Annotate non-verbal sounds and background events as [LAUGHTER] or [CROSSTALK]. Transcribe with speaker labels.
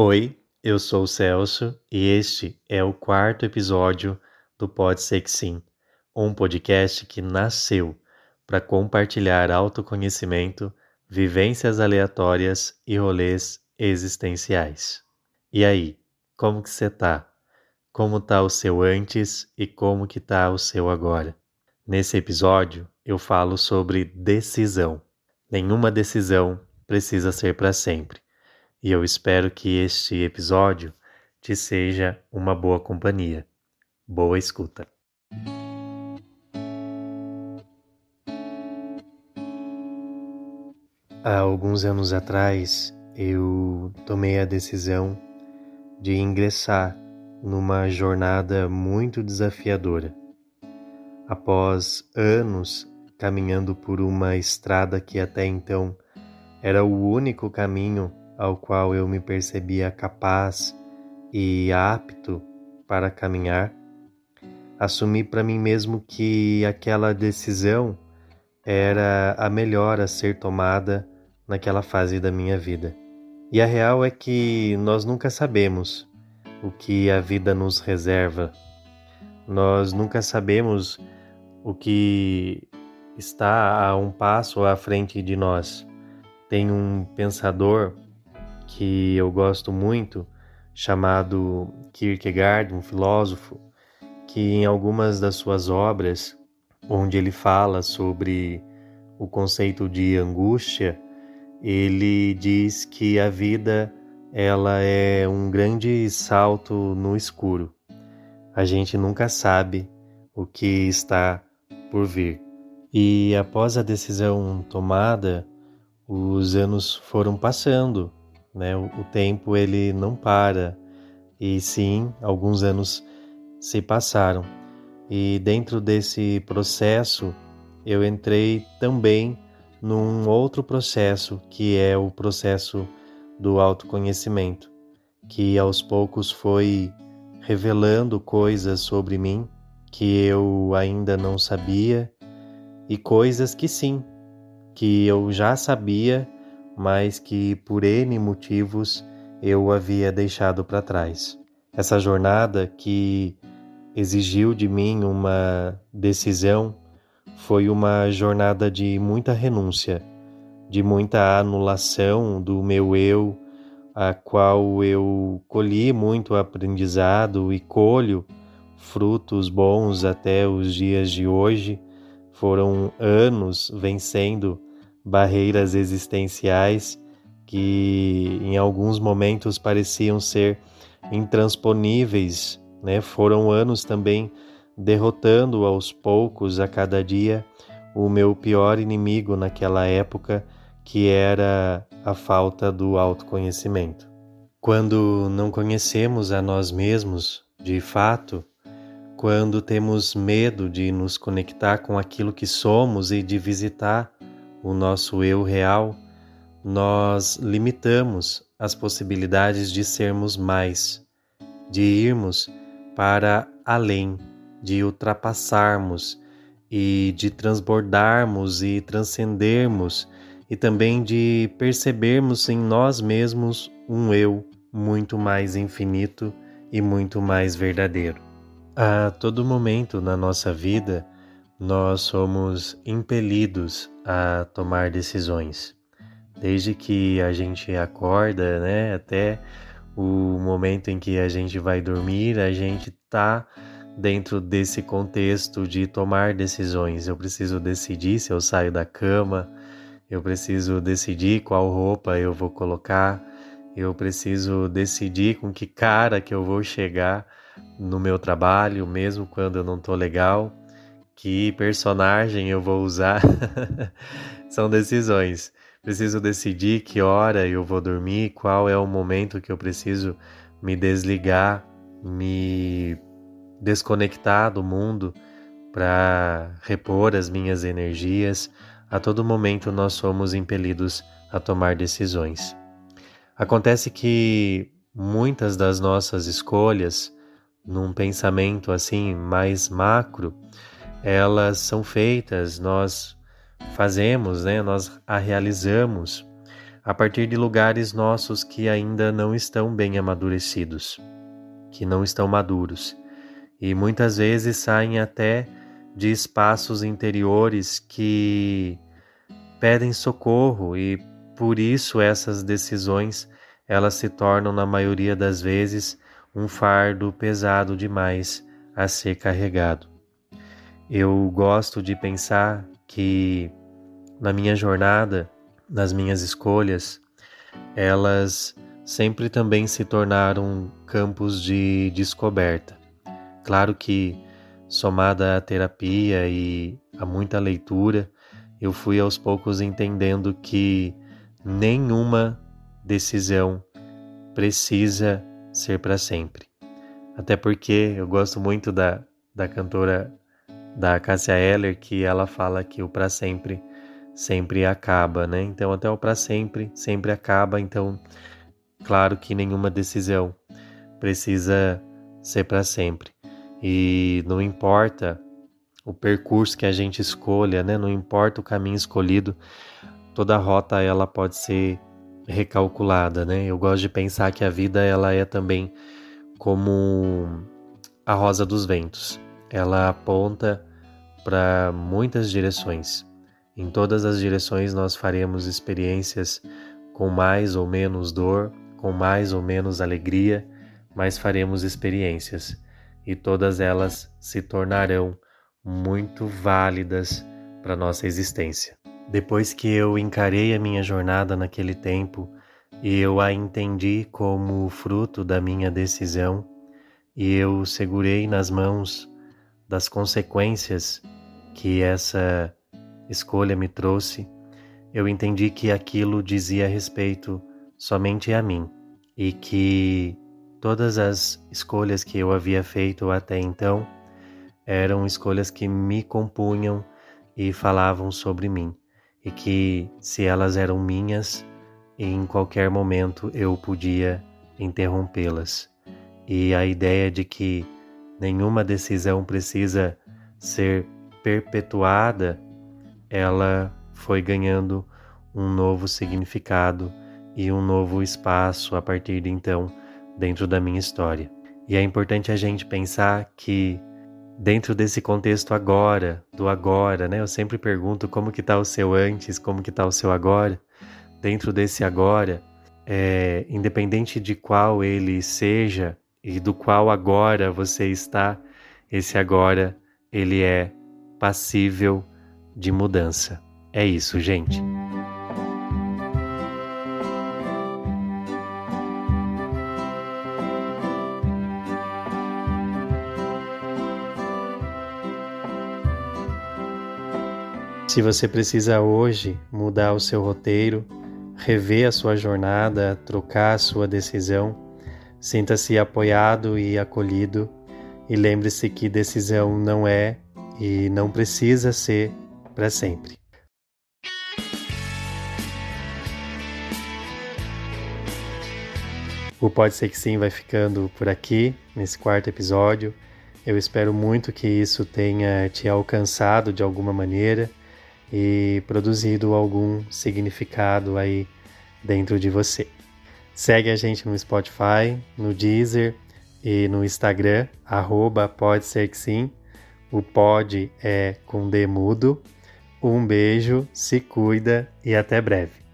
Speaker 1: Oi, eu sou o Celso e este é o quarto episódio do Pode Ser Que Sim, um podcast que nasceu para compartilhar autoconhecimento, vivências aleatórias e rolês existenciais. E aí, como que você tá? Como tá o seu antes e como que tá o seu agora? Nesse episódio, eu falo sobre decisão. Nenhuma decisão precisa ser para sempre. E eu espero que este episódio te seja uma boa companhia. Boa escuta. Há alguns anos atrás, eu tomei a decisão de ingressar numa jornada muito desafiadora. Após anos caminhando por uma estrada que até então era o único caminho ao qual eu me percebia capaz e apto para caminhar, assumi para mim mesmo que aquela decisão era a melhor a ser tomada naquela fase da minha vida. E a real é que nós nunca sabemos o que a vida nos reserva. Nós nunca sabemos o que está a um passo à frente de nós. Tem um pensador que eu gosto muito, chamado Kierkegaard, um filósofo, que em algumas das suas obras, onde ele fala sobre o conceito de angústia, ele diz que a vida ela é um grande salto no escuro. A gente nunca sabe o que está por vir. E após a decisão tomada, os anos foram passando, né? O, o tempo ele não para. E sim, alguns anos se passaram. E dentro desse processo, eu entrei também num outro processo, que é o processo do autoconhecimento, que aos poucos foi revelando coisas sobre mim que eu ainda não sabia e coisas que sim, que eu já sabia, mas que por N motivos eu havia deixado para trás. Essa jornada que exigiu de mim uma decisão foi uma jornada de muita renúncia, de muita anulação do meu eu, a qual eu colhi muito aprendizado e colho frutos bons até os dias de hoje. Foram anos vencendo barreiras existenciais que em alguns momentos pareciam ser intransponíveis, né? Foram anos também derrotando aos poucos a cada dia o meu pior inimigo naquela época, que era a falta do autoconhecimento. Quando não conhecemos a nós mesmos, de fato, quando temos medo de nos conectar com aquilo que somos e de visitar o nosso eu real, nós limitamos as possibilidades de sermos mais, de irmos para além de ultrapassarmos e de transbordarmos e transcendermos e também de percebermos em nós mesmos um eu muito mais infinito e muito mais verdadeiro. A todo momento na nossa vida, nós somos impelidos a tomar decisões. Desde que a gente acorda, né, até o momento em que a gente vai dormir, a gente está dentro desse contexto de tomar decisões. Eu preciso decidir se eu saio da cama, eu preciso decidir qual roupa eu vou colocar, eu preciso decidir com que cara que eu vou chegar no meu trabalho, mesmo quando eu não estou legal, que personagem eu vou usar. [LAUGHS] São decisões. Preciso decidir que hora eu vou dormir, qual é o momento que eu preciso me desligar, me desconectar do mundo para repor as minhas energias. A todo momento nós somos impelidos a tomar decisões. Acontece que muitas das nossas escolhas, num pensamento assim mais macro, elas são feitas, nós fazemos, né? Nós a realizamos a partir de lugares nossos que ainda não estão bem amadurecidos, que não estão maduros, e muitas vezes saem até de espaços interiores que pedem socorro e por isso essas decisões elas se tornam na maioria das vezes um fardo pesado demais a ser carregado. Eu gosto de pensar que na minha jornada, nas minhas escolhas, elas sempre também se tornaram campos de descoberta. Claro que, somada à terapia e a muita leitura, eu fui aos poucos entendendo que nenhuma decisão precisa ser para sempre. Até porque eu gosto muito da, da cantora da Cássia Eller, que ela fala que o para sempre sempre acaba, né? Então até o para sempre sempre acaba, então claro que nenhuma decisão precisa ser para sempre. E não importa o percurso que a gente escolha, né? Não importa o caminho escolhido, toda rota ela pode ser recalculada, né? Eu gosto de pensar que a vida ela é também como a rosa dos ventos. Ela aponta para muitas direções. Em todas as direções nós faremos experiências com mais ou menos dor, com mais ou menos alegria, mas faremos experiências e todas elas se tornarão muito válidas para nossa existência. Depois que eu encarei a minha jornada naquele tempo e eu a entendi como fruto da minha decisão, e eu segurei nas mãos das consequências que essa escolha me trouxe, eu entendi que aquilo dizia respeito somente a mim e que todas as escolhas que eu havia feito até então eram escolhas que me compunham e falavam sobre mim e que, se elas eram minhas, em qualquer momento eu podia interrompê-las. E a ideia de que nenhuma decisão precisa ser perpetuada, ela foi ganhando um novo significado e um novo espaço a partir de então dentro da minha história. E é importante a gente pensar que dentro desse contexto agora, do agora, né? Eu sempre pergunto como que tá o seu antes, como que tá o seu agora. Dentro desse agora, é, independente de qual ele seja e do qual agora você está, esse agora ele é passível de mudança. É isso, gente. Se você precisa hoje mudar o seu roteiro, rever a sua jornada, trocar a sua decisão, sinta-se apoiado e acolhido e lembre-se que decisão não é e não precisa ser para sempre. O Pode Ser Que Sim vai ficando por aqui nesse quarto episódio. Eu espero muito que isso tenha te alcançado de alguma maneira e produzido algum significado aí dentro de você. Segue a gente no Spotify, no Deezer e no Instagram, arroba pode ser que sim. O pod é com D mudo. Um beijo, se cuida e até breve.